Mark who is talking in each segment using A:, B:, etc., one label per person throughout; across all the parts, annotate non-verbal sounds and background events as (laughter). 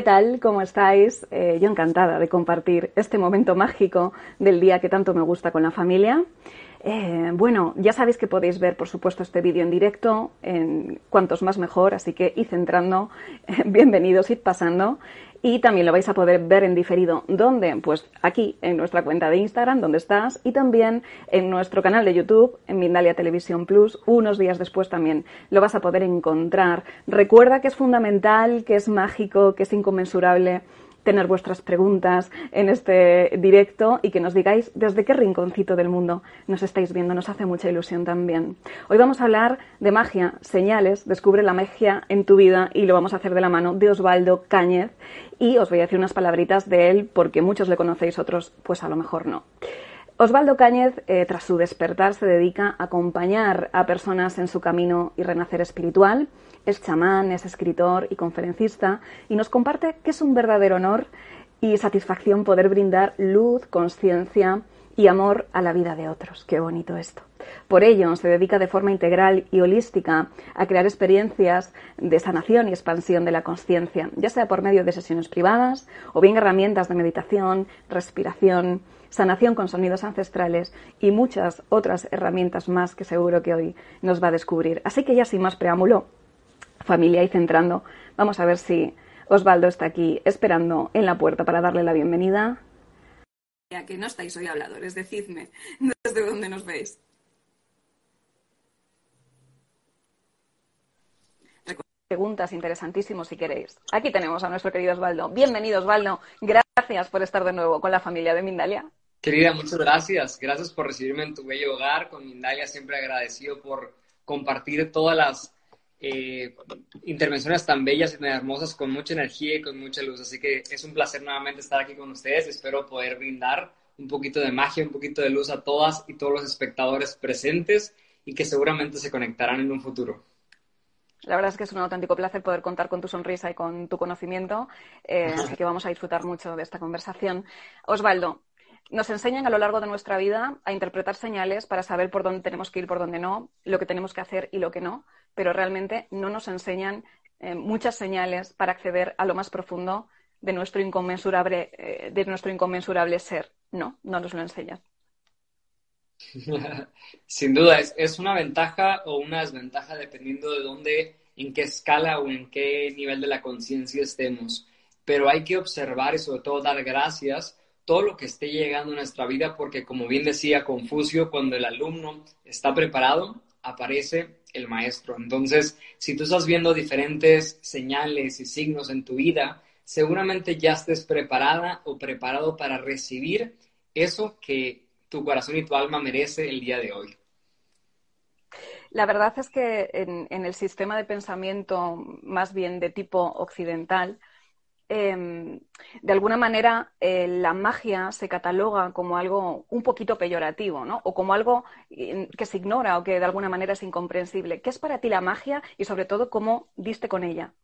A: ¿Qué tal? ¿Cómo estáis? Eh, yo encantada de compartir este momento mágico del día que tanto me gusta con la familia. Eh, bueno, ya sabéis que podéis ver, por supuesto, este vídeo en directo, en cuantos más mejor, así que id entrando, (laughs) bienvenidos, id pasando. Y también lo vais a poder ver en diferido. ¿Dónde? Pues aquí, en nuestra cuenta de Instagram, donde estás, y también en nuestro canal de YouTube, en Mindalia Televisión Plus, unos días después también lo vas a poder encontrar. Recuerda que es fundamental, que es mágico, que es inconmensurable tener vuestras preguntas en este directo y que nos digáis desde qué rinconcito del mundo nos estáis viendo. Nos hace mucha ilusión también. Hoy vamos a hablar de magia, señales, descubre la magia en tu vida y lo vamos a hacer de la mano de Osvaldo Cáñez y os voy a decir unas palabritas de él porque muchos le conocéis, otros pues a lo mejor no. Osvaldo Cáñez, eh, tras su despertar, se dedica a acompañar a personas en su camino y renacer espiritual es chamán, es escritor y conferencista y nos comparte que es un verdadero honor y satisfacción poder brindar luz, conciencia y amor a la vida de otros. Qué bonito esto. Por ello, se dedica de forma integral y holística a crear experiencias de sanación y expansión de la conciencia, ya sea por medio de sesiones privadas o bien herramientas de meditación, respiración, sanación con sonidos ancestrales y muchas otras herramientas más que seguro que hoy nos va a descubrir. Así que ya sin más preámbulo, familia y centrando. Vamos a ver si Osvaldo está aquí esperando en la puerta para darle la bienvenida. Ya que no estáis hoy habladores, decidme (laughs) desde dónde nos veis. Preguntas interesantísimos si queréis. Aquí tenemos a nuestro querido Osvaldo. Bienvenido Osvaldo. Gracias por estar de nuevo con la familia de Mindalia.
B: Querida, muchas gracias. Gracias por recibirme en tu bello hogar. Con Mindalia siempre agradecido por compartir todas las eh, intervenciones tan bellas y tan hermosas con mucha energía y con mucha luz. Así que es un placer nuevamente estar aquí con ustedes. Espero poder brindar un poquito de magia, un poquito de luz a todas y todos los espectadores presentes y que seguramente se conectarán en un futuro.
A: La verdad es que es un auténtico placer poder contar con tu sonrisa y con tu conocimiento, eh, así que vamos a disfrutar mucho de esta conversación. Osvaldo, nos enseñan a lo largo de nuestra vida a interpretar señales para saber por dónde tenemos que ir, por dónde no, lo que tenemos que hacer y lo que no pero realmente no nos enseñan eh, muchas señales para acceder a lo más profundo de nuestro inconmensurable, eh, de nuestro inconmensurable ser. No, no nos lo enseñan. (laughs)
B: Sin duda, es, es, una ventaja o una desventaja dependiendo de dónde, en qué escala o en qué nivel de la conciencia estemos. Pero hay que observar y sobre todo dar gracias todo lo que esté llegando a nuestra vida porque como bien decía Confucio, cuando el alumno está preparado, aparece el maestro. Entonces, si tú estás viendo diferentes señales y signos en tu vida, seguramente ya estés preparada o preparado para recibir eso que tu corazón y tu alma merece el día de hoy.
A: La verdad es que en, en el sistema de pensamiento más bien de tipo occidental, Em, de alguna manera eh, la magia se cataloga como algo un poquito peyorativo, ¿no? O como algo eh, que se ignora o que de alguna manera es incomprensible. ¿Qué es para ti la magia y sobre todo cómo diste con ella?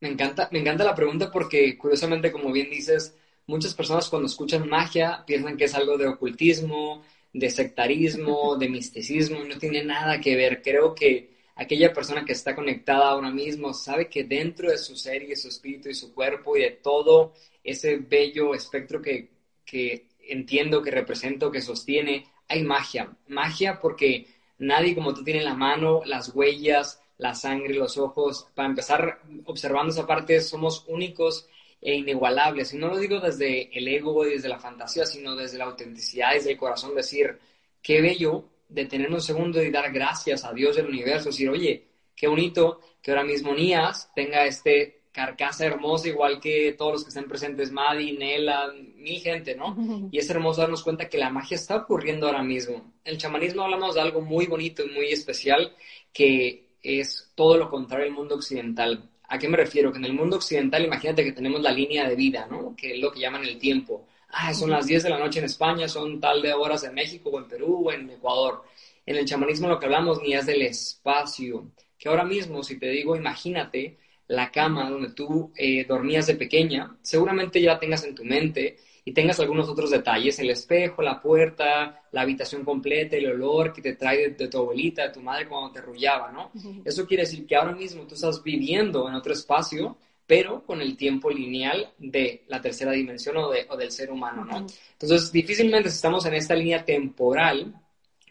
B: Me encanta, me encanta la pregunta porque curiosamente, como bien dices, muchas personas cuando escuchan magia piensan que es algo de ocultismo, de sectarismo, (laughs) de misticismo, no tiene nada que ver. Creo que aquella persona que está conectada ahora mismo sabe que dentro de su ser y de su espíritu y su cuerpo y de todo ese bello espectro que, que entiendo, que represento, que sostiene, hay magia. Magia porque nadie como tú tiene en la mano las huellas, la sangre, los ojos. Para empezar, observando esa parte, somos únicos e inigualables. Y no lo digo desde el ego y desde la fantasía, sino desde la autenticidad, desde el corazón, decir, qué bello detener un segundo y dar gracias a Dios del universo, decir, oye, qué bonito que ahora mismo Nías tenga este carcasa hermosa, igual que todos los que estén presentes, Madi, Nela, mil gente, ¿no? (laughs) Y es hermoso darnos cuenta que la magia está ocurriendo ahora mismo. En el chamanismo hablamos de algo muy bonito y muy especial, que es todo lo contrario al mundo occidental. ¿A qué me refiero? Que en el mundo occidental, imagínate que tenemos la línea de vida, ¿no? Que es lo que llaman el tiempo ah, son las 10 de la noche en España, son tal de horas en México o en Perú o en Ecuador. En el chamanismo lo que hablamos ni es del espacio, que ahora mismo, si te digo, imagínate la cama donde tú eh, dormías de pequeña, seguramente ya la tengas en tu mente y tengas algunos otros detalles, el espejo, la puerta, la habitación completa, el olor que te trae de, tu abuelita, de tu madre cuando te rullaba, ¿no? Eso quiere decir que ahora mismo tú estás viviendo en otro espacio pero con el tiempo lineal de la tercera dimensión o, de, o del ser humano, ¿no? Entonces, difícilmente si estamos en esta línea temporal,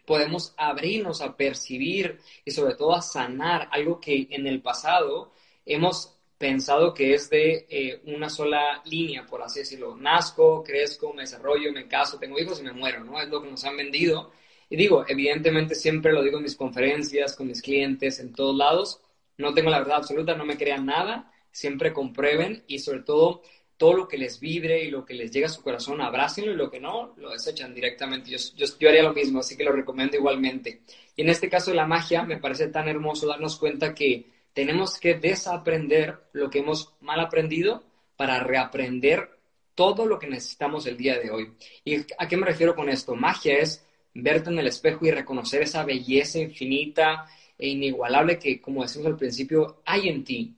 B: podemos abrirnos a percibir y sobre todo a sanar algo que en el pasado hemos pensado que es de eh, una sola línea, por así decirlo. Nazco, crezco, me desarrollo, me caso, tengo hijos y me muero, ¿no? Es lo que nos han vendido. Y digo, evidentemente siempre lo digo en mis conferencias, con mis clientes, en todos lados. No tengo la verdad absoluta, no me crean nada, siempre comprueben y sobre todo todo lo que les vibre y lo que les llega a su corazón, abrácenlo y lo que no, lo desechan directamente. Yo, yo, yo haría lo mismo, así que lo recomiendo igualmente. Y en este caso de la magia, me parece tan hermoso darnos cuenta que tenemos que desaprender lo que hemos mal aprendido para reaprender todo lo que necesitamos el día de hoy. ¿Y a qué me refiero con esto? Magia es verte en el espejo y reconocer esa belleza infinita e inigualable que, como decimos al principio, hay en ti.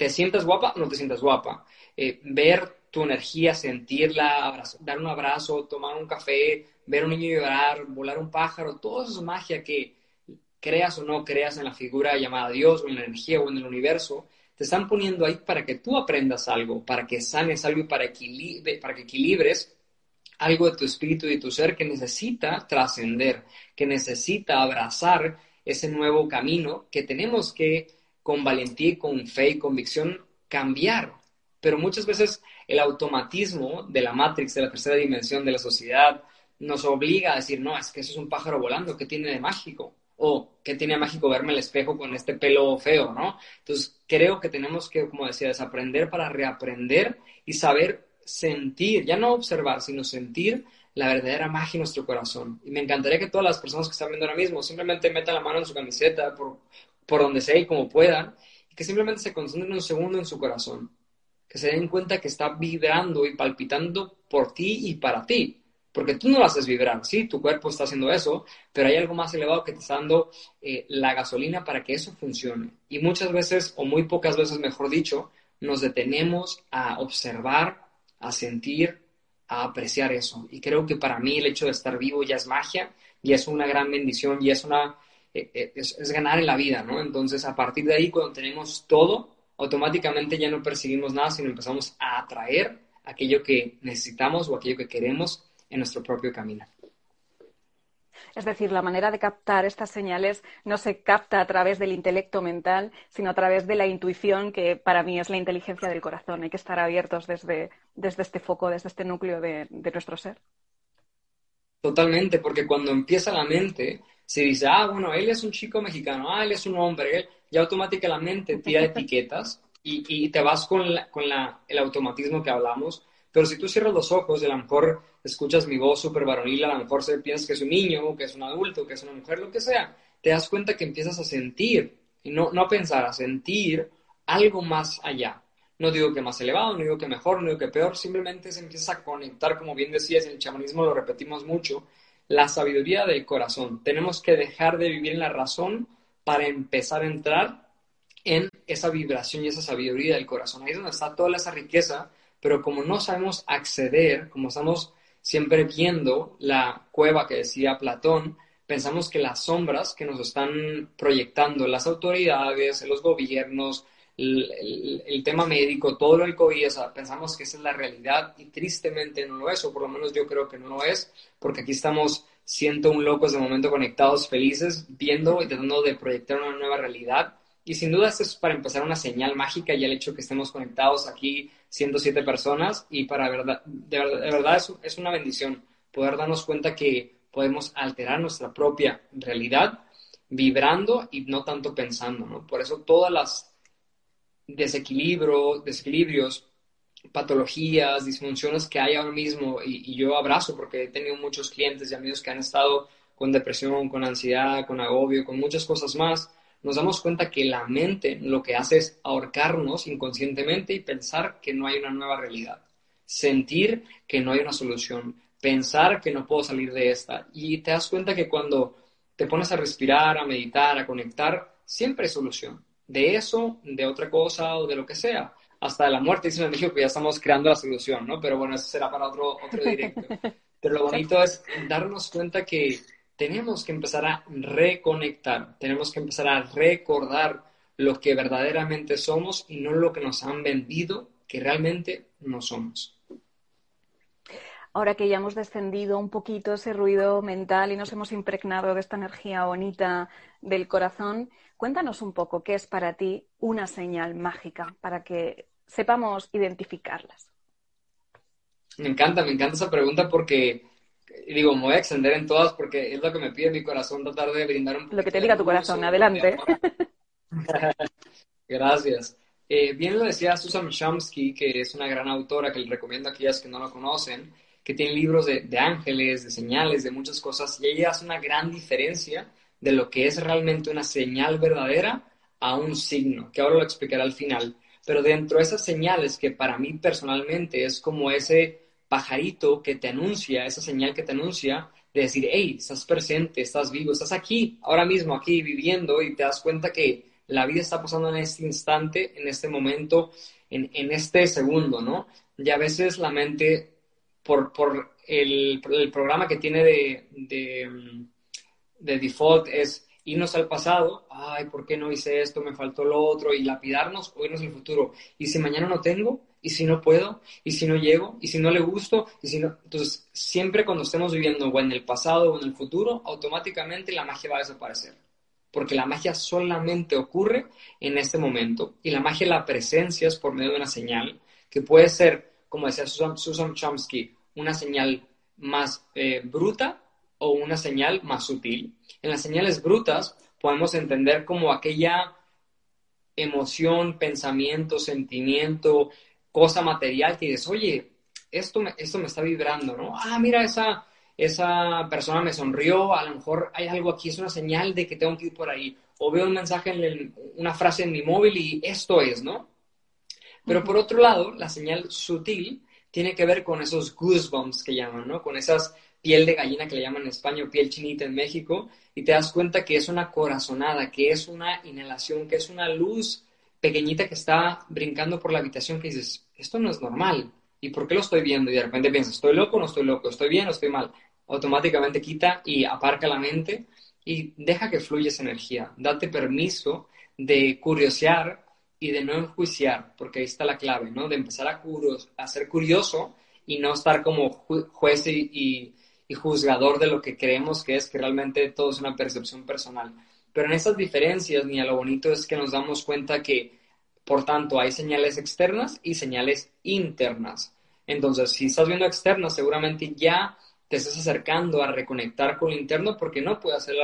B: ¿Te sientes guapa o no te sientes guapa? Eh, ver tu energía, sentirla, dar un abrazo, tomar un café, ver a un niño llorar, volar un pájaro, todo eso es magia que creas o no creas en la figura llamada Dios o en la energía o en el universo, te están poniendo ahí para que tú aprendas algo, para que sanes algo y para, para que equilibres algo de tu espíritu y de tu ser que necesita trascender, que necesita abrazar ese nuevo camino que tenemos que con valentía, con fe y convicción cambiar. Pero muchas veces el automatismo de la Matrix, de la tercera dimensión de la sociedad, nos obliga a decir, no, es que eso es un pájaro volando, ¿qué tiene de mágico? o qué tiene mágico verme el espejo con este pelo feo, ¿no? Entonces, creo que tenemos que, como decía, desaprender para reaprender y saber sentir, ya no observar, sino sentir la verdadera magia en nuestro corazón. Y me encantaría que todas las personas que están viendo ahora mismo simplemente metan la mano en su camiseta, por, por donde sea y como puedan, y que simplemente se concentren un segundo en su corazón. Que se den cuenta que está vibrando y palpitando por ti y para ti porque tú no lo haces vibrar, sí, tu cuerpo está haciendo eso, pero hay algo más elevado que te está dando eh, la gasolina para que eso funcione. Y muchas veces, o muy pocas veces, mejor dicho, nos detenemos a observar, a sentir, a apreciar eso. Y creo que para mí el hecho de estar vivo ya es magia, y es una gran bendición, y es una... Eh, eh, es, es ganar en la vida, ¿no? Entonces, a partir de ahí, cuando tenemos todo, automáticamente ya no percibimos nada, sino empezamos a atraer aquello que necesitamos o aquello que queremos en nuestro propio camino.
A: Es decir, la manera de captar estas señales no se capta a través del intelecto mental, sino a través de la intuición, que para mí es la inteligencia del corazón. Hay que estar abiertos desde, desde este foco, desde este núcleo de, nuestro ser.
B: Totalmente, porque cuando empieza la mente, se dice, ah, bueno, él es un chico mexicano, ah, él es un hombre, él, ya automáticamente tira etiquetas y, y te vas con, con el automatismo que hablamos. Pero si tú cierras los ojos, a lo mejor escuchas mi voz súper varonil, a lo mejor piensas que es un niño, que es un adulto, que es una mujer, lo que sea, te das cuenta que empiezas a sentir, y no, no a pensar, a sentir algo más allá. No digo que más elevado, no digo que mejor, no digo que peor, simplemente se empieza a conectar, como bien decías, en el chamanismo lo repetimos mucho, la sabiduría del corazón. Tenemos que dejar de vivir en la razón para empezar a entrar en esa vibración y esa sabiduría del corazón. Ahí es donde está toda esa riqueza, pero como no sabemos acceder, como estamos siempre viendo la cueva que decía Platón, pensamos que las sombras que nos están proyectando las autoridades, los gobiernos, el, tema médico, todo lo del COVID, pensamos que esa es la realidad y tristemente no lo es, o por lo menos yo creo que no lo es, porque aquí estamos siento un locos de momento conectados, felices, viendo y tratando de proyectar una nueva realidad. Y sin duda esto es para empezar una señal mágica y el hecho que estemos conectados aquí 107 personas y para verdad, de verdad, es, una bendición poder darnos cuenta que podemos alterar nuestra propia realidad vibrando y no tanto pensando, ¿no? Por eso todas las desequilibrio, desequilibrios, patologías, disfunciones que hay ahora mismo, y, y, yo abrazo porque he tenido muchos clientes y amigos que han estado con depresión, con ansiedad, con agobio, con muchas cosas más, nos damos cuenta que la mente lo que hace es ahorcarnos inconscientemente y pensar que no hay una nueva realidad, sentir que no hay una solución, pensar que no puedo salir de esta. Y te das cuenta que cuando te pones a respirar, a meditar, a conectar, siempre hay solución. De eso, de otra cosa o de lo que sea. Hasta de la muerte, dicen en México que ya estamos creando la solución, ¿no? Pero bueno, eso será para otro, otro directo. Pero lo bonito es darnos cuenta que tenemos que empezar a reconectar, tenemos que empezar a recordar lo que verdaderamente somos y no lo que nos han vendido que realmente no somos.
A: Ahora que ya hemos descendido un poquito ese ruido mental y nos hemos impregnado de esta energía bonita del corazón, cuéntanos un poco qué es para ti una señal mágica para que sepamos identificarlas.
B: Me encanta, me encanta esa pregunta porque, digo, me voy a extender en todas porque es lo que me pide mi corazón tratar de brindar un
A: Lo que te diga tu corazón, adelante. (laughs)
B: Gracias. Eh, bien lo decía Susan Chomsky, que es una gran autora que le recomiendo a aquellas que no lo conocen, que tiene libros de, de, ángeles, de señales, de muchas cosas, y ella hace una gran diferencia de lo que es realmente una señal verdadera a un signo, que ahora lo explicaré al final. Pero dentro de esas señales que para mí personalmente es como ese pajarito que te anuncia, esa señal que te anuncia de decir, hey, estás presente, estás vivo, estás aquí, ahora mismo, aquí viviendo y te das cuenta que la vida está pasando en este instante, en este momento, en, en este segundo, ¿no? Y a veces la mente, por, por el, programa que tiene de, de, de default, es irnos al pasado, ay, ¿por qué no hice esto? Me faltó lo otro, y lapidarnos o irnos al futuro. ¿Y si mañana no tengo? ¿Y si no puedo? ¿Y si no llego? ¿Y si no le gusto? ¿Y si no? Entonces, siempre cuando estemos viviendo o en el pasado o en el futuro, automáticamente la magia va a desaparecer. Porque la magia solamente ocurre en este momento. Y la magia la presencia es por medio de una señal que puede ser, como decía Susan, Susan Chomsky, una señal más eh, bruta o una señal más sutil. En las señales brutas podemos entender como aquella emoción, pensamiento, sentimiento, cosa material que dices, oye, esto me, esto me está vibrando, ¿no? Ah, mira, esa, esa persona me sonrió, a lo mejor hay algo aquí, es una señal de que tengo que ir por ahí. O veo un mensaje, en una frase en mi móvil y esto es, ¿no? Pero por otro lado, la señal sutil tiene que ver con esos goosebumps que llaman, ¿no? Con esas piel de gallina que le llaman en España o piel chinita en México, y te das cuenta que es una corazonada, que es una inhalación, que es una luz pequeñita que está brincando por la habitación que dices, esto no es normal. ¿Y por qué lo estoy viendo? Y de repente piensas, ¿estoy loco o no estoy loco? ¿Estoy bien o estoy mal? Automáticamente quita y aparca la mente y deja que fluya esa energía. Date permiso de curiosear y de no enjuiciar, porque ahí está la clave, ¿no? De empezar a, a ser curioso y no estar como juez y juzgador de lo que creemos que es, que realmente todo es una percepción personal. Pero en esas diferencias, ni a lo bonito es que nos damos cuenta que, por tanto, hay señales externas y señales internas. Entonces, si estás viendo externas, seguramente ya te estás acercando a reconectar con lo interno porque no puede hacer,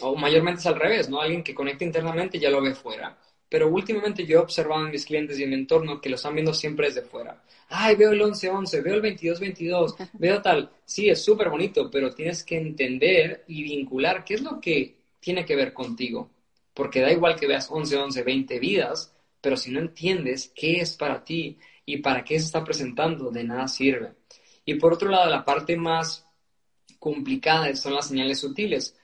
B: o mayormente es al revés, ¿no? Alguien que conecta internamente ya lo ve fuera. Pero últimamente yo he observado en mis clientes y en mi entorno que lo están viendo siempre desde fuera. Ay, veo el 11-11, veo el 22-22, (laughs) veo tal. Sí, es súper bonito, pero tienes que entender y vincular qué es lo que tiene que ver contigo. Porque da igual que veas 11-11, 20 vidas, pero si no entiendes qué es para ti y para qué se está presentando, de nada sirve. Y por otro lado, la parte más complicada son las señales sutiles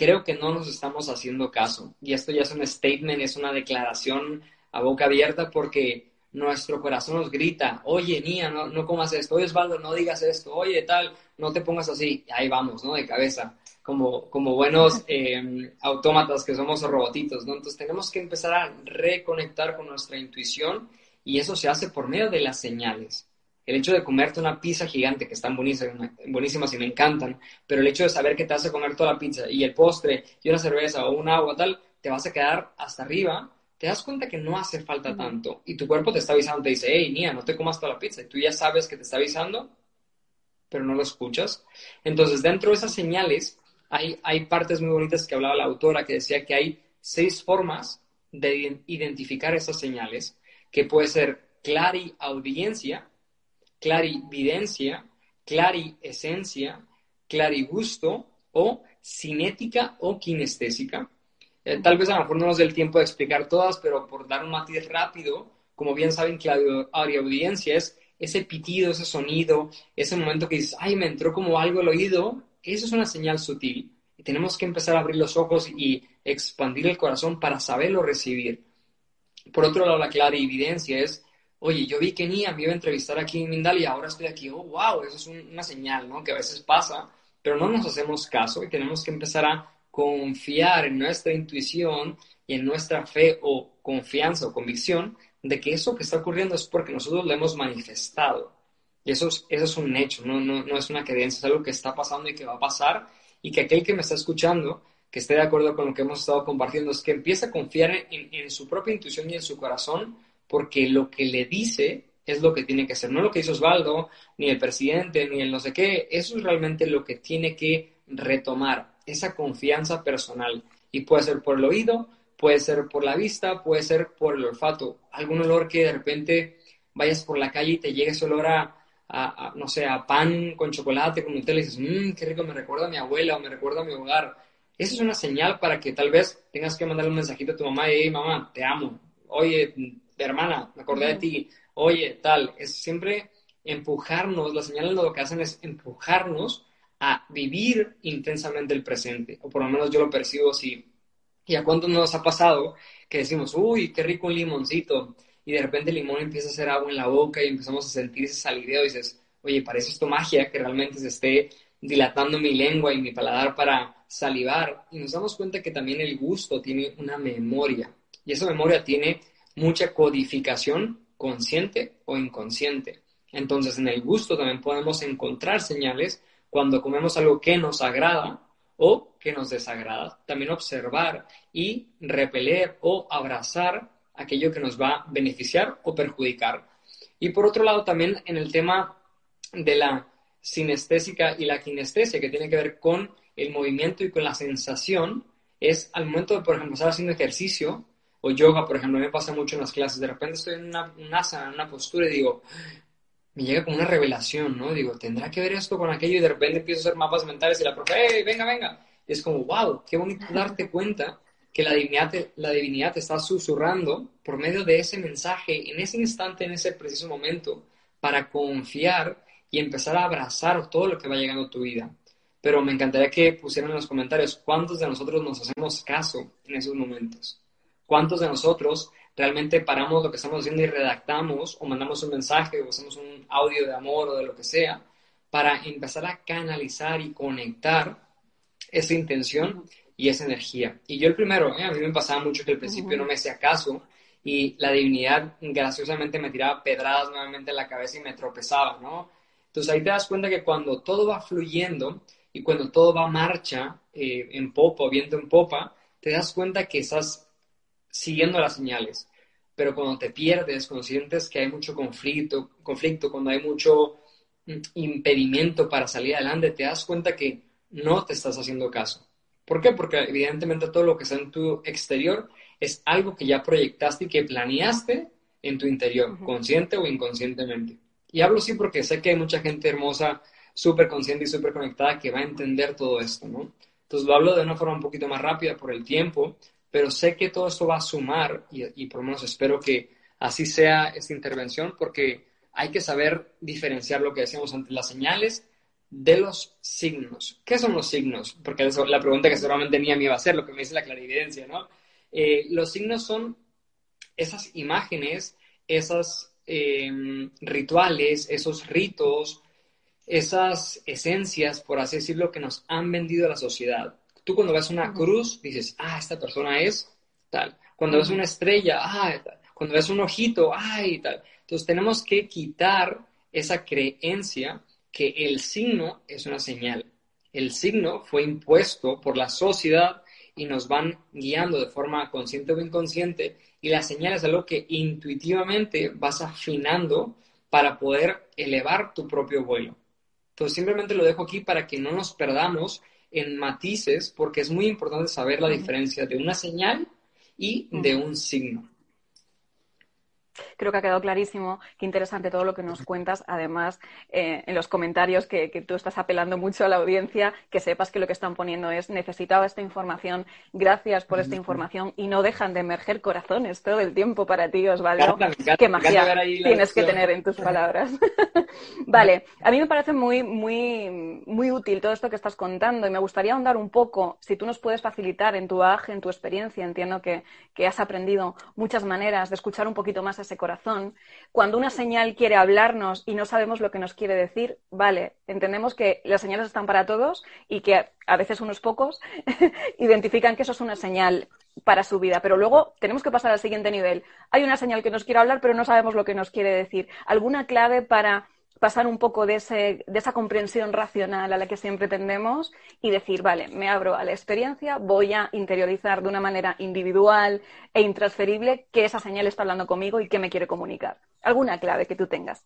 B: creo que no nos estamos haciendo caso. Y esto ya es un statement, es una declaración a boca abierta porque nuestro corazón nos grita, oye, Nia, no, no comas esto, oye, Osvaldo, no digas esto, oye, tal, no te pongas así. Y ahí vamos, ¿no? De cabeza, como, como buenos (laughs) eh, autómatas que somos robotitos, ¿no? Entonces tenemos que empezar a reconectar con nuestra intuición y eso se hace por medio de las señales el hecho de comerte una pizza gigante, que están buenísimas, buenísimas y me encantan, pero el hecho de saber que te hace comer toda la pizza y el postre y una cerveza o un agua tal, te vas a quedar hasta arriba, te das cuenta que no hace falta tanto y tu cuerpo te está avisando, te dice, hey, Nia, no te comas toda la pizza y tú ya sabes que te está avisando, pero no lo escuchas. Entonces, dentro de esas señales, hay, hay partes muy bonitas que hablaba la autora que decía que hay seis formas de identificar esas señales, que puede ser audiencia clarividencia, clariesencia, clarigusto o cinética o kinestésica. Eh, tal vez a lo mejor no nos dé el tiempo de explicar todas, pero por dar un matiz rápido, como bien saben, audiencia es ese pitido, ese sonido, ese momento que dices, ay, me entró como algo al oído, eso es una señal sutil. Y tenemos que empezar a abrir los ojos y expandir el corazón para saberlo recibir. Por otro lado, la clarividencia es oye, yo vi que Nia me iba a entrevistar aquí en Mindal y ahora estoy aquí, oh, wow, eso es una señal, ¿no? Que a veces pasa, pero no nos hacemos caso y tenemos que empezar a confiar en nuestra intuición y en nuestra fe o confianza o convicción de que eso que está ocurriendo es porque nosotros lo hemos manifestado. Y eso es, un hecho, no, es una creencia, es algo que está pasando y que va a pasar y que aquel que me está escuchando, que esté de acuerdo con lo que hemos estado compartiendo, es que empiece a confiar en su propia intuición y en su corazón, porque lo que le dice es lo que tiene que ser, no lo que hizo Osvaldo, ni el presidente, ni el no sé qué, eso es realmente lo que tiene que retomar, esa confianza personal. Y puede ser por el oído, puede ser por la vista, puede ser por el olfato. Algún olor que de repente vayas por la calle y te llegue ese olor a, no sé, a pan con chocolate, con Nutella y dices, mmm, qué rico, me recuerda a mi abuela o me recuerda a mi hogar. Esa es una señal para que tal vez tengas que mandarle un mensajito a tu mamá hey, mamá, te amo. Oye, hermana, me acordé de ti. Oye, tal. Es siempre empujarnos, las señales lo que hacen es empujarnos a vivir intensamente el presente, o por lo menos yo lo percibo así. ¿Y a cuántos nos ha pasado que decimos, uy, qué rico un limoncito? Y de repente el limón empieza a hacer agua en la boca y empezamos a sentir ese salideo y dices, oye, parece esto magia que realmente se esté dilatando mi lengua y mi paladar para salivar. Y nos damos cuenta que también el gusto tiene una memoria. Y esa memoria tiene mucha codificación consciente o inconsciente. Entonces, en el gusto también podemos encontrar señales cuando comemos algo que nos agrada o que nos desagrada. También observar y repeler o abrazar aquello que nos va a beneficiar o perjudicar. Y por otro lado, también en el tema de la sinestésica y la kinestesia, que tiene que ver con el movimiento y con la sensación, es al momento de, por ejemplo, estar haciendo ejercicio o yoga, por ejemplo, me pasa mucho en las clases, de repente estoy en una, en una postura y digo, me llega como una revelación, ¿no? Digo, ¿tendrá que ver esto con aquello? Y de repente empiezo a hacer mapas mentales y la profe, ¡hey, venga, venga! es como, wow, qué bonito darte cuenta que la divinidad, la divinidad te está susurrando por medio de ese mensaje en ese instante, en ese preciso momento, para confiar y empezar a abrazar todo lo que va llegando a tu vida. Pero me encantaría que pusieran en los comentarios cuántos de nosotros nos hacemos caso en esos momentos. ¿Cuántos de nosotros realmente paramos lo que estamos haciendo y redactamos o mandamos un mensaje o hacemos un audio de amor o de lo que sea para empezar a canalizar y conectar esa intención y esa energía. Y yo el primero, ¿eh? a mí me pasaba mucho que al principio no me hacía caso y la divinidad graciosamente me tiraba pedradas nuevamente en la cabeza y me tropezaba, ¿no? Entonces ahí te das cuenta que cuando todo va fluyendo y cuando todo va a marcha eh, en popa viento en popa, te das cuenta que estás siguiendo las señales. Pero cuando te pierdes, cuando sientes que hay mucho conflicto, conflicto, cuando hay mucho mm, impedimento para salir adelante, te das cuenta que no te estás haciendo caso. ¿Por qué? Porque evidentemente todo lo que está en tu exterior es algo que ya proyectaste y que planeaste en tu interior, consciente o inconscientemente. Y hablo así porque sé que hay mucha gente hermosa, súper consciente y súper conectada que va a entender todo esto, ¿no? Entonces lo hablo de una forma un poquito más rápida por el tiempo, pero sé que todo esto va a sumar y, por lo menos espero que así sea esta intervención porque hay que saber diferenciar lo que decíamos ante las señales de los signos. ¿Qué son los signos? Porque eso, la pregunta que seguramente ni a mí va a ser, lo que me dice la clarividencia, ¿no? Eh, los signos son esas imágenes, esos em, rituales, esos ritos, esas esencias, por así decirlo, que nos han vendido a la sociedad. Tú cuando ves una cruz, dices, ah, esta persona es tal. Cuando ves una estrella, ah, tal. Cuando ves un ojito, ay, tal. Entonces tenemos que quitar esa creencia que el signo es una señal. El signo fue impuesto por la sociedad y nos van guiando de forma consciente o inconsciente y la señal es algo que intuitivamente vas afinando para poder elevar tu propio vuelo. Entonces simplemente lo dejo aquí para que no nos perdamos en matices porque es muy importante saber la diferencia de una señal y de un signo.
A: Creo que ha quedado clarísimo. Qué interesante todo lo que nos cuentas. Además, eh, en los comentarios que, tú estás apelando mucho a la audiencia, que sepas que lo que están poniendo es necesitaba esta información, gracias por esta información y no dejan de emerger corazones todo el tiempo para ti, Osvaldo. Qué magia tienes que tener en tus (laughs) palabras. (laughs) vale, a mí me parece muy, muy, muy útil todo esto que estás contando y me gustaría ahondar un poco, si tú nos puedes facilitar en tu baje, en tu experiencia, entiendo que, que has aprendido muchas maneras de escuchar un poquito más a corazón, cuando una señal quiere hablarnos y no sabemos lo que nos quiere decir, vale, entendemos que las señales están para todos y que a veces unos pocos (laughs) identifican que eso es una señal. para su vida. Pero luego tenemos que pasar al siguiente nivel. Hay una señal que nos quiere hablar, pero no sabemos lo que nos quiere decir. ¿Alguna clave para pasar un poco de, ese, de esa comprensión racional a la que siempre tendemos y decir, vale, me abro a la experiencia, voy a interiorizar de una manera individual e intransferible que esa señal está hablando conmigo y que me quiere comunicar. ¿Alguna clave que tú tengas?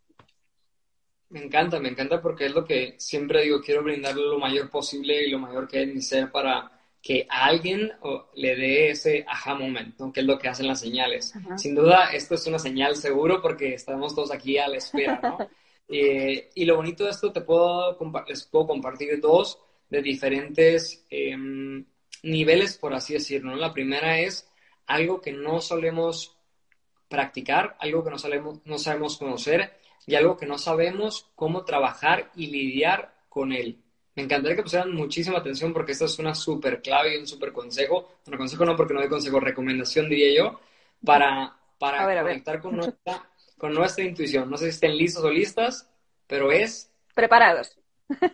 B: Me encanta, me encanta porque es lo que siempre digo, quiero brindarle lo mayor posible y lo mayor que es mi ser para que a alguien le dé ese aha moment, que es lo que hacen las señales. Sin duda, esto es una señal seguro porque estamos todos aquí a la espera, ¿no? (laughs) Eh, y lo bonito de esto, te puedo, les puedo compartir dos de diferentes em, niveles, por así decirlo. La primera es algo que no solemos practicar, algo que no, solemos, no sabemos conocer y algo que no sabemos cómo trabajar y lidiar con él. Me encantaría que pusieran muchísima atención porque esta es una súper clave y un súper consejo. Bueno, consejo no porque no hay consejo, recomendación diría yo, para, para conectar con nuestra con nuestra intuición. No sé si estén listos o listas, pero es...
A: Preparados. (laughs)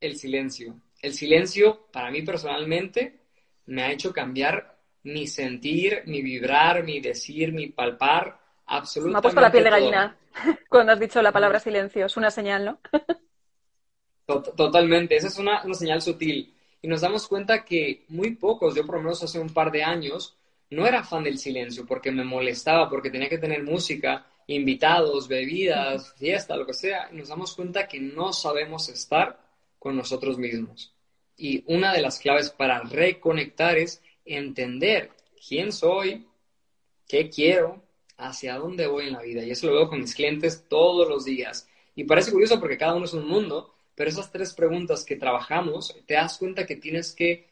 B: el silencio. El silencio, para mí personalmente, me ha hecho cambiar mi sentir, mi vibrar, mi decir, mi palpar, absolutamente. Me ha
A: puesto la piel de gallina (laughs) cuando has dicho la palabra silencio. Es una señal, ¿no? (laughs)
B: Totalmente. Esa es una, una señal sutil. Y nos damos cuenta que muy pocos, yo por lo menos hace un par de años, no era fan del silencio porque me molestaba, porque tenía que tener música, invitados, bebidas, fiesta, lo que sea, y nos damos cuenta que no sabemos estar con nosotros mismos. Y una de las claves para reconectar es entender quién soy, qué quiero, hacia dónde voy en la vida. Y eso lo veo con mis clientes todos los días. Y parece curioso porque cada uno es un mundo, pero esas tres preguntas que trabajamos, te das cuenta que tienes que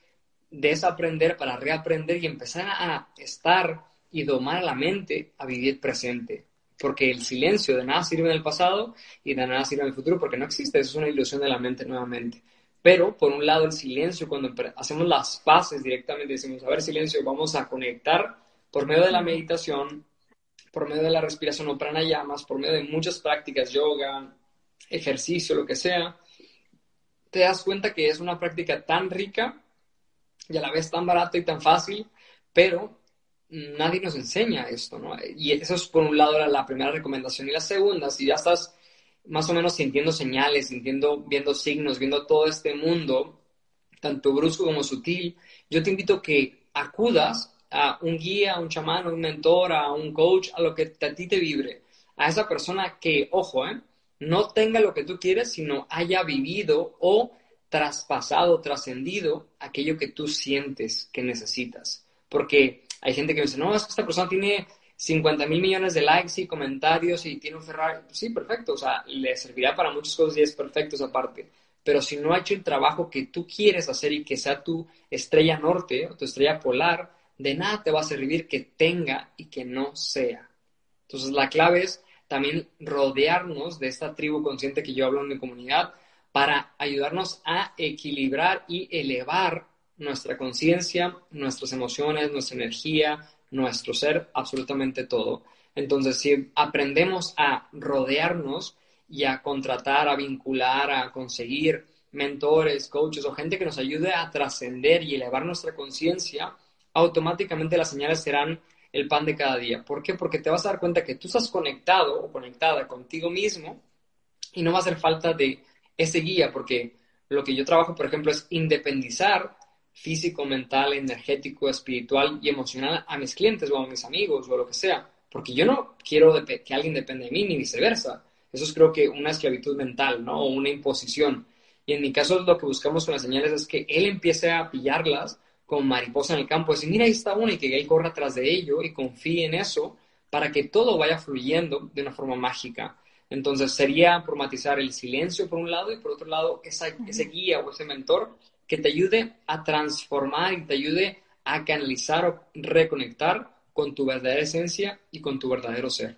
B: desaprender para reaprender y empezar a estar y domar la mente a vivir presente. Porque el silencio de nada sirve en el pasado y de nada sirve en el futuro porque no existe, eso es una ilusión de la mente nuevamente. Pero por un lado el silencio, cuando hacemos las paces directamente, decimos, a ver silencio, vamos a conectar por medio de la meditación, por medio de la respiración o pranayamas, por medio de muchas prácticas, yoga, ejercicio, lo que sea, te das cuenta que es una práctica tan rica y a la vez tan barato y tan fácil, pero nadie nos enseña esto, ¿no? Y eso es por un lado la primera recomendación. Y la segunda, si ya estás más o menos sintiendo señales, sintiendo, viendo signos, viendo todo este mundo, tanto brusco como sutil, yo te invito a que acudas a un guía, a un chamán, a un mentor, a un coach, a lo que a ti te vibre, a esa persona que, ojo, ¿eh? no tenga lo que tú quieres, sino haya vivido o traspasado, trascendido aquello que tú sientes que necesitas. Porque hay gente que me dice, no, es que esta persona tiene 50 mil millones de likes y comentarios y tiene un Ferrari. Sí, perfecto, o sea, le servirá para muchas cosas y es perfecto esa parte. Pero si no ha hecho el trabajo que tú quieres hacer y que sea tu estrella norte o tu estrella polar, de nada te va a servir que tenga y que no sea. Entonces, la clave es también rodearnos de esta tribu consciente que yo hablo en mi comunidad, para ayudarnos a equilibrar y elevar nuestra conciencia, nuestras emociones, nuestra energía, nuestro ser, absolutamente todo. Entonces, si aprendemos a rodearnos y a contratar, a vincular, a conseguir mentores, coaches o gente que nos ayude a trascender y elevar nuestra conciencia, automáticamente las señales serán el pan de cada día. ¿Por qué? Porque te vas a dar cuenta que tú estás conectado o conectada contigo mismo y no va a hacer falta de ese guía, porque lo que yo trabajo, por ejemplo, es independizar físico, mental, energético, espiritual y emocional a mis clientes o a mis amigos o lo que sea, porque yo no quiero que alguien dependa de mí ni viceversa. Eso es creo que una esclavitud mental, ¿no? O una imposición. Y en mi caso lo que buscamos con las señales es que él empiece a pillarlas como mariposa en el campo, decir, mira, ahí está una y que él corra atrás de ello y confíe en eso para que todo vaya fluyendo de una forma mágica. Entonces sería formatizar el silencio por un lado y por otro lado ese guía o ese mentor que te ayude a transformar y te ayude a canalizar o reconectar con tu verdadera esencia y con tu verdadero ser.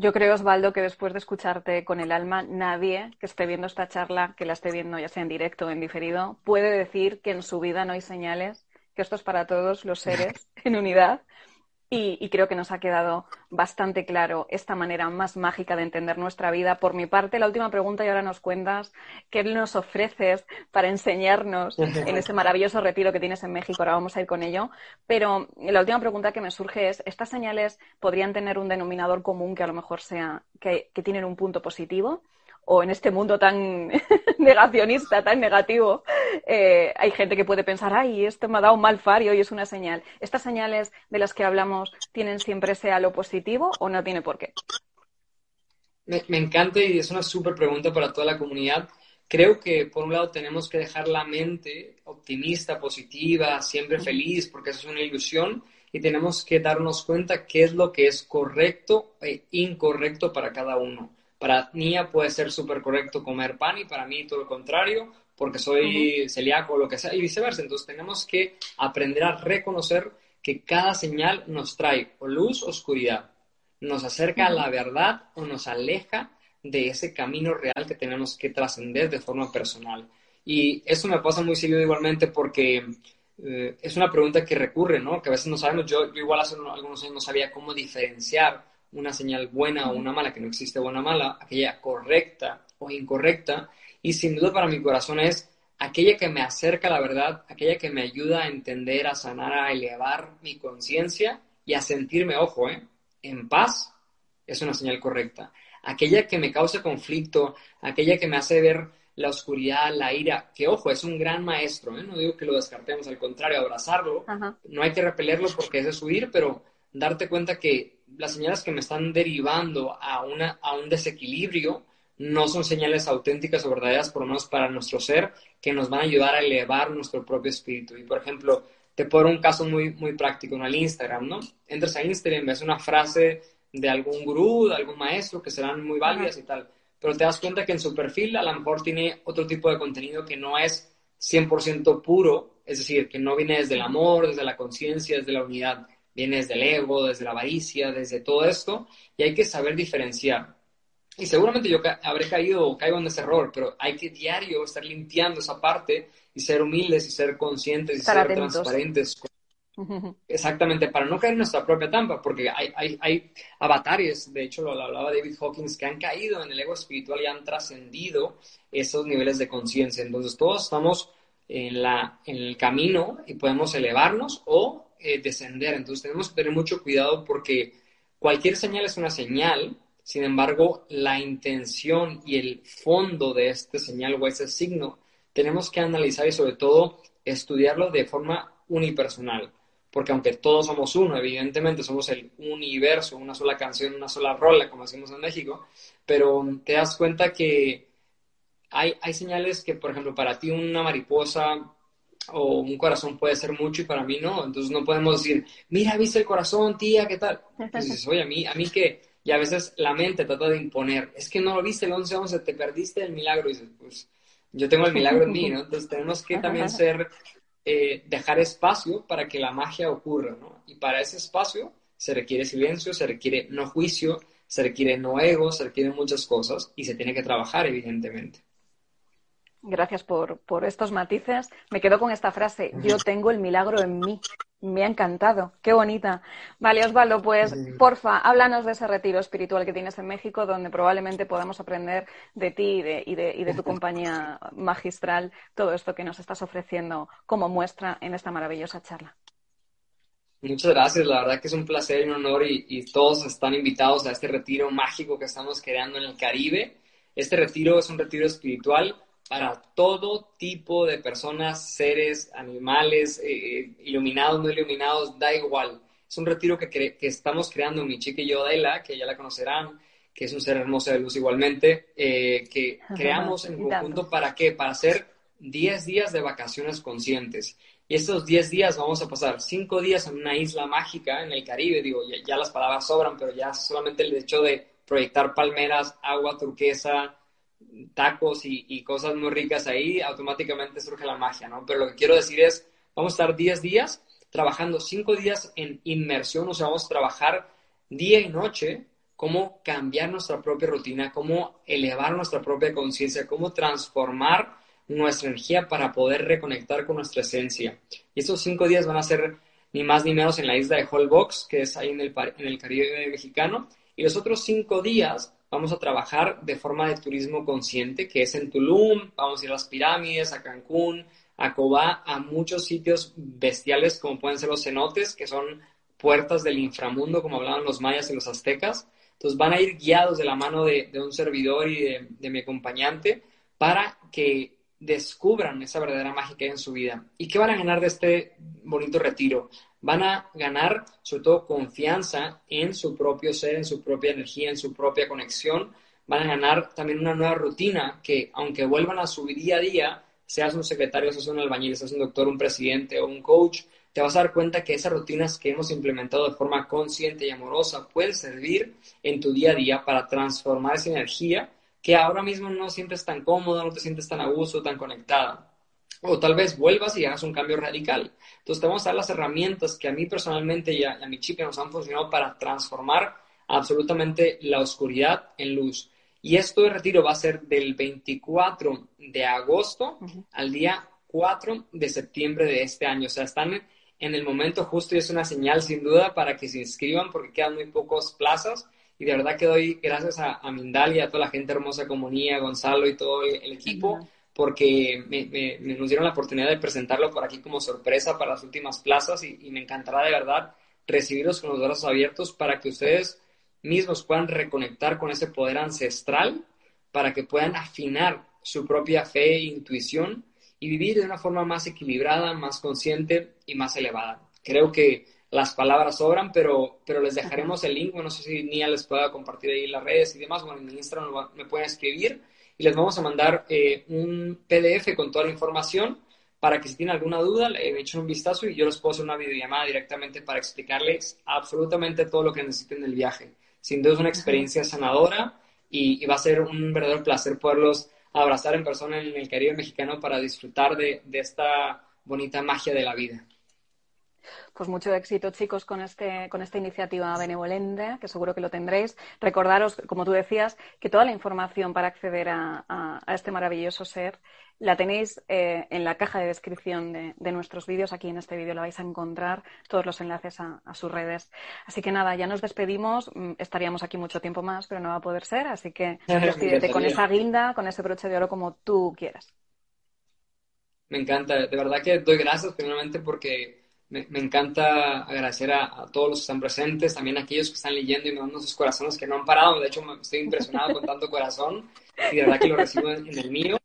A: Yo creo, Osvaldo, que después de escucharte con el alma, nadie que esté viendo esta charla, que la esté viendo ya sea en directo o en diferido, puede decir que en su vida no hay señales, que esto es para todos los seres (laughs) en unidad Y, creo que nos ha quedado bastante claro esta manera más mágica de entender nuestra vida. Por mi parte, la última pregunta y ahora nos cuentas qué nos ofreces para enseñarnos (laughs) en ese maravilloso retiro que tienes en México. Ahora vamos a ir con ello. Pero la última pregunta que me surge es, ¿estas señales podrían tener un denominador común que a lo mejor sea que tienen un punto positivo? O en este mundo tan (laughs) negacionista, tan negativo, eh, hay gente que puede pensar, ay, esto me ha dado un mal fario y es una señal. ¿Estas señales de las que hablamos tienen siempre ese halo positivo o no tiene por qué?
B: Me, me encanta y es una súper pregunta para toda la comunidad. Creo que por un lado tenemos que dejar la mente optimista, positiva, siempre feliz, porque eso es una ilusión y tenemos que darnos cuenta qué es lo que es correcto e incorrecto para cada uno. Para Nia puede ser súper correcto comer pan y para mí todo lo contrario, porque soy celíaco o lo que sea, y viceversa. Entonces tenemos que aprender a reconocer que cada señal nos trae o luz o oscuridad, nos acerca a la verdad o nos aleja de ese camino real que tenemos que trascender de forma personal. Y eso me pasa muy seguido igualmente porque eh, es una pregunta que recurre, ¿no? Que a veces no sabemos, yo, yo igual hace algunos años no sabía cómo diferenciar una señal buena o una mala, que no existe buena o mala, aquella correcta o incorrecta, y sin duda para mi corazón es aquella que me acerca a la verdad, aquella que me ayuda a entender, a sanar, a elevar mi conciencia y a sentirme, ojo, ¿eh? en paz, es una señal correcta. Aquella que me causa conflicto, aquella que me hace ver la oscuridad, la ira, que ojo, es un gran maestro, ¿eh? no digo que lo descartemos, al contrario, abrazarlo, no hay que repelerlo porque ese es huir, pero darte cuenta que las señales que me están derivando a, una, a un desequilibrio no son señales auténticas o verdaderas, por lo menos para nuestro ser, que nos van a ayudar a elevar nuestro propio espíritu. Y, por ejemplo, te pongo un caso muy, muy práctico en el Instagram, ¿no? Entras a Instagram, ves una frase de algún gurú, de algún maestro, que serán muy válidas y tal, pero te das cuenta que en su perfil a lo mejor tiene otro tipo de contenido que no es 100% puro, es decir, que no viene desde el amor, desde la conciencia, desde la unidad viene desde el ego, desde la avaricia, desde todo esto, y hay que saber diferenciar. Y seguramente yo habré caído o caigo en ese error, pero hay que diario estar limpiando esa parte y ser humildes y ser conscientes y ser transparentes. Exactamente, para no caer en nuestra propia trampa, porque hay, hay, hay avatares, de hecho lo, hablaba David Hawkins, que han caído en el ego espiritual y han trascendido esos niveles de conciencia. Entonces todos estamos en, la, en el camino y podemos elevarnos o eh, descender. Entonces tenemos que tener mucho cuidado porque cualquier señal es una señal, sin embargo, la intención y el fondo de este señal o ese signo tenemos que analizar y sobre todo estudiarlo de forma unipersonal. Porque aunque todos somos uno, evidentemente somos el universo, una sola canción, una sola rola, como decimos en México, pero te das cuenta que hay, hay señales que, por ejemplo, para ti una mariposa o un corazón puede ser mucho y para mí no. Entonces no podemos decir, mira, viste el corazón, tía, ¿qué tal? Entonces, oye, a mí, a mí que, y a veces la mente trata de imponer, es que no lo viste el 11 11, te perdiste el milagro. Y dices, pues yo tengo el milagro en mí, ¿no? Entonces tenemos que también ser, eh, dejar espacio para que la magia ocurra, ¿no? Y para ese espacio se requiere silencio, se requiere no juicio, se requiere no ego, se requieren muchas cosas y se tiene que trabajar, evidentemente.
A: Gracias por, estos matices. Me quedo con esta frase, yo (laughs) tengo el milagro en mí. Me ha encantado, qué bonita. Vale, Osvaldo, pues porfa, háblanos de ese retiro espiritual que tienes en México, donde probablemente podamos aprender de ti y de, y de, tu (laughs) compañía magistral todo esto que nos estás ofreciendo como muestra en esta maravillosa charla.
B: Muchas gracias, la verdad que es un placer y un honor y, y todos están invitados a este retiro mágico que estamos creando en el Caribe. Este retiro es un retiro espiritual para todo tipo de personas, seres, animales, eh, eh, iluminados, no iluminados, da igual. Es un retiro que, que estamos creando mi chica y yo, Adela, que ya la conocerán, que es un ser hermoso de luz igualmente, eh, que (laughs) creamos en conjunto para qué? Para hacer 10 días de vacaciones conscientes. Y estos 10 días vamos a pasar 5 días en una isla mágica en el Caribe, digo, ya, ya las palabras sobran, pero ya solamente el hecho de proyectar palmeras, agua turquesa, tacos y, cosas muy ricas ahí, automáticamente surge la magia, ¿no? Pero lo que quiero decir es, vamos a estar 10 días trabajando 5 días en inmersión, o sea, vamos a trabajar día y noche cómo cambiar nuestra propia rutina, cómo elevar nuestra propia conciencia, cómo transformar nuestra energía para poder reconectar con nuestra esencia. Y estos cinco días van a ser ni más ni menos en la isla de Holbox, que es ahí en el, en el Caribe mexicano. Y los otros cinco días vamos a trabajar de forma de turismo consciente, que es en Tulum, vamos a ir a las pirámides, a Cancún, a Cobá, a muchos sitios bestiales como pueden ser los cenotes, que son puertas del inframundo, como hablaban los mayas y los aztecas. Entonces van a ir guiados de la mano de, un servidor y de, mi acompañante para que descubran esa verdadera magia que hay en su vida. ¿Y qué van a ganar de este bonito retiro? Van a ganar sobre todo confianza en su propio ser, en su propia energía, en su propia conexión. Van a ganar también una nueva rutina que aunque vuelvan a su día a día, seas un secretario, seas un albañil, seas un doctor, un presidente o un coach, te vas a dar cuenta que esas rutinas que hemos implementado de forma consciente y amorosa pueden servir en tu día a día para transformar esa energía que ahora mismo no sientes tan cómoda, no te sientes tan a gusto, tan conectada. O tal vez vuelvas y hagas un cambio radical. Entonces te vamos a dar las herramientas que a mí personalmente y a, mi chica nos han funcionado para transformar absolutamente la oscuridad en luz. Y esto de retiro va a ser del 24 de agosto al día 4 de septiembre de este año. O sea, están en el momento justo y es una señal sin duda para que se inscriban porque quedan muy pocas plazas y de verdad que doy gracias a, a Mindalia, a toda la gente hermosa como Nia, Gonzalo y todo el, equipo, porque me, nos dieron la oportunidad de presentarlo por aquí como sorpresa para las últimas plazas y, y me encantará de verdad recibirlos con los brazos abiertos para que ustedes mismos puedan reconectar con ese poder ancestral, para que puedan afinar su propia fe e intuición y vivir de una forma más equilibrada, más consciente y más elevada. Creo que las palabras sobran, pero, pero les dejaremos el link. no sé si Nia les pueda compartir ahí las redes y demás. Bueno, en Instagram me pueden escribir y les vamos a mandar eh, un PDF con toda la información para que si tienen alguna duda le echen un vistazo y yo les puedo hacer una videollamada directamente para explicarles absolutamente todo lo que necesiten del viaje. Sin duda es una experiencia sanadora y, va a ser un verdadero placer poderlos abrazar en persona en el Caribe mexicano para disfrutar de esta bonita magia de la vida.
A: Pues mucho éxito, chicos, con, este, con esta iniciativa benevolente, que seguro que lo tendréis. Recordaros, como tú decías, que toda la información para acceder a, este maravilloso ser la tenéis eh, en la caja de descripción de, nuestros vídeos. Aquí en este vídeo lo vais a encontrar todos los enlaces a, sus redes. Así que nada, ya nos despedimos. Mm, estaríamos aquí mucho tiempo más, pero no va a poder ser. Así que (laughs) despídete con esa guinda, con ese broche de oro como tú quieras.
B: Me encanta. De verdad que doy gracias primeramente porque me, encanta agradecer a, todos los que están presentes, también a aquellos que están leyendo y me mandan sus corazones que no han parado. De hecho, estoy impresionado con tanto corazón y de verdad que lo recibo en, el mío.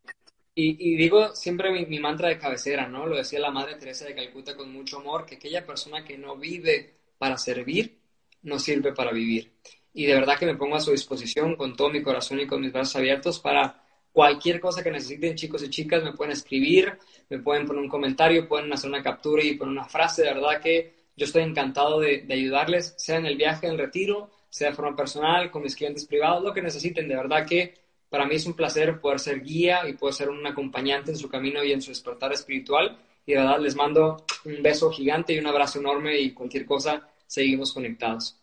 B: Y, digo siempre mi, mantra de cabecera, ¿no? Lo decía la Madre Teresa de Calcuta con mucho amor, que aquella persona que no vive para servir, no sirve para vivir. Y de verdad que me pongo a su disposición con todo mi corazón y con mis brazos abiertos para cualquier cosa que necesiten chicos y chicas, me pueden escribir, me pueden poner un comentario, pueden hacer una captura y poner una frase. De verdad que yo estoy encantado de, ayudarles, sea en el viaje, en el retiro, sea de forma personal, con mis clientes privados, lo que necesiten. De verdad que para mí es un placer poder ser guía y poder ser un acompañante en su camino y en su despertar espiritual. Y de verdad les mando un beso gigante y un abrazo enorme y cualquier cosa, seguimos conectados.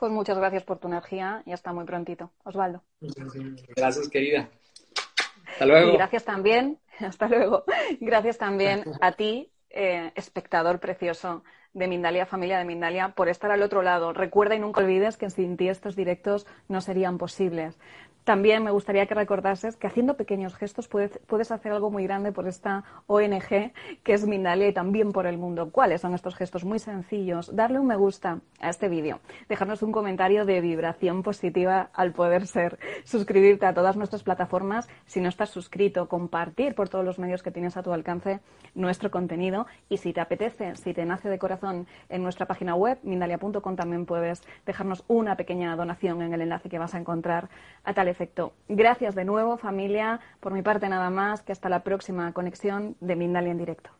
A: Pues muchas gracias por tu energía y hasta muy prontito. Osvaldo.
B: Gracias, querida. Hasta luego.
A: Y gracias también, (laughs) hasta luego. Gracias también a ti, eh, espectador precioso de Mindalia, familia de Mindalia, por estar al otro lado. Recuerda y nunca olvides que sin ti estos directos no serían posibles. También me gustaría que recordases que haciendo pequeños gestos puedes, puedes, hacer algo muy grande por esta ONG que es Mindalia y también por el mundo. ¿Cuáles son estos gestos? Muy sencillos. Darle un me gusta a este vídeo, dejarnos un comentario de vibración positiva al poder ser, suscribirte a todas nuestras plataformas si no estás suscrito, compartir por todos los medios que tienes a tu alcance nuestro contenido y si te apetece, si te nace de corazón en nuestra página web mindalia.com también puedes dejarnos una pequeña donación en el enlace que vas a encontrar a tal efecto. Gracias de nuevo, familia. Por mi parte, nada más. Que hasta la próxima conexión de Mindalia en directo.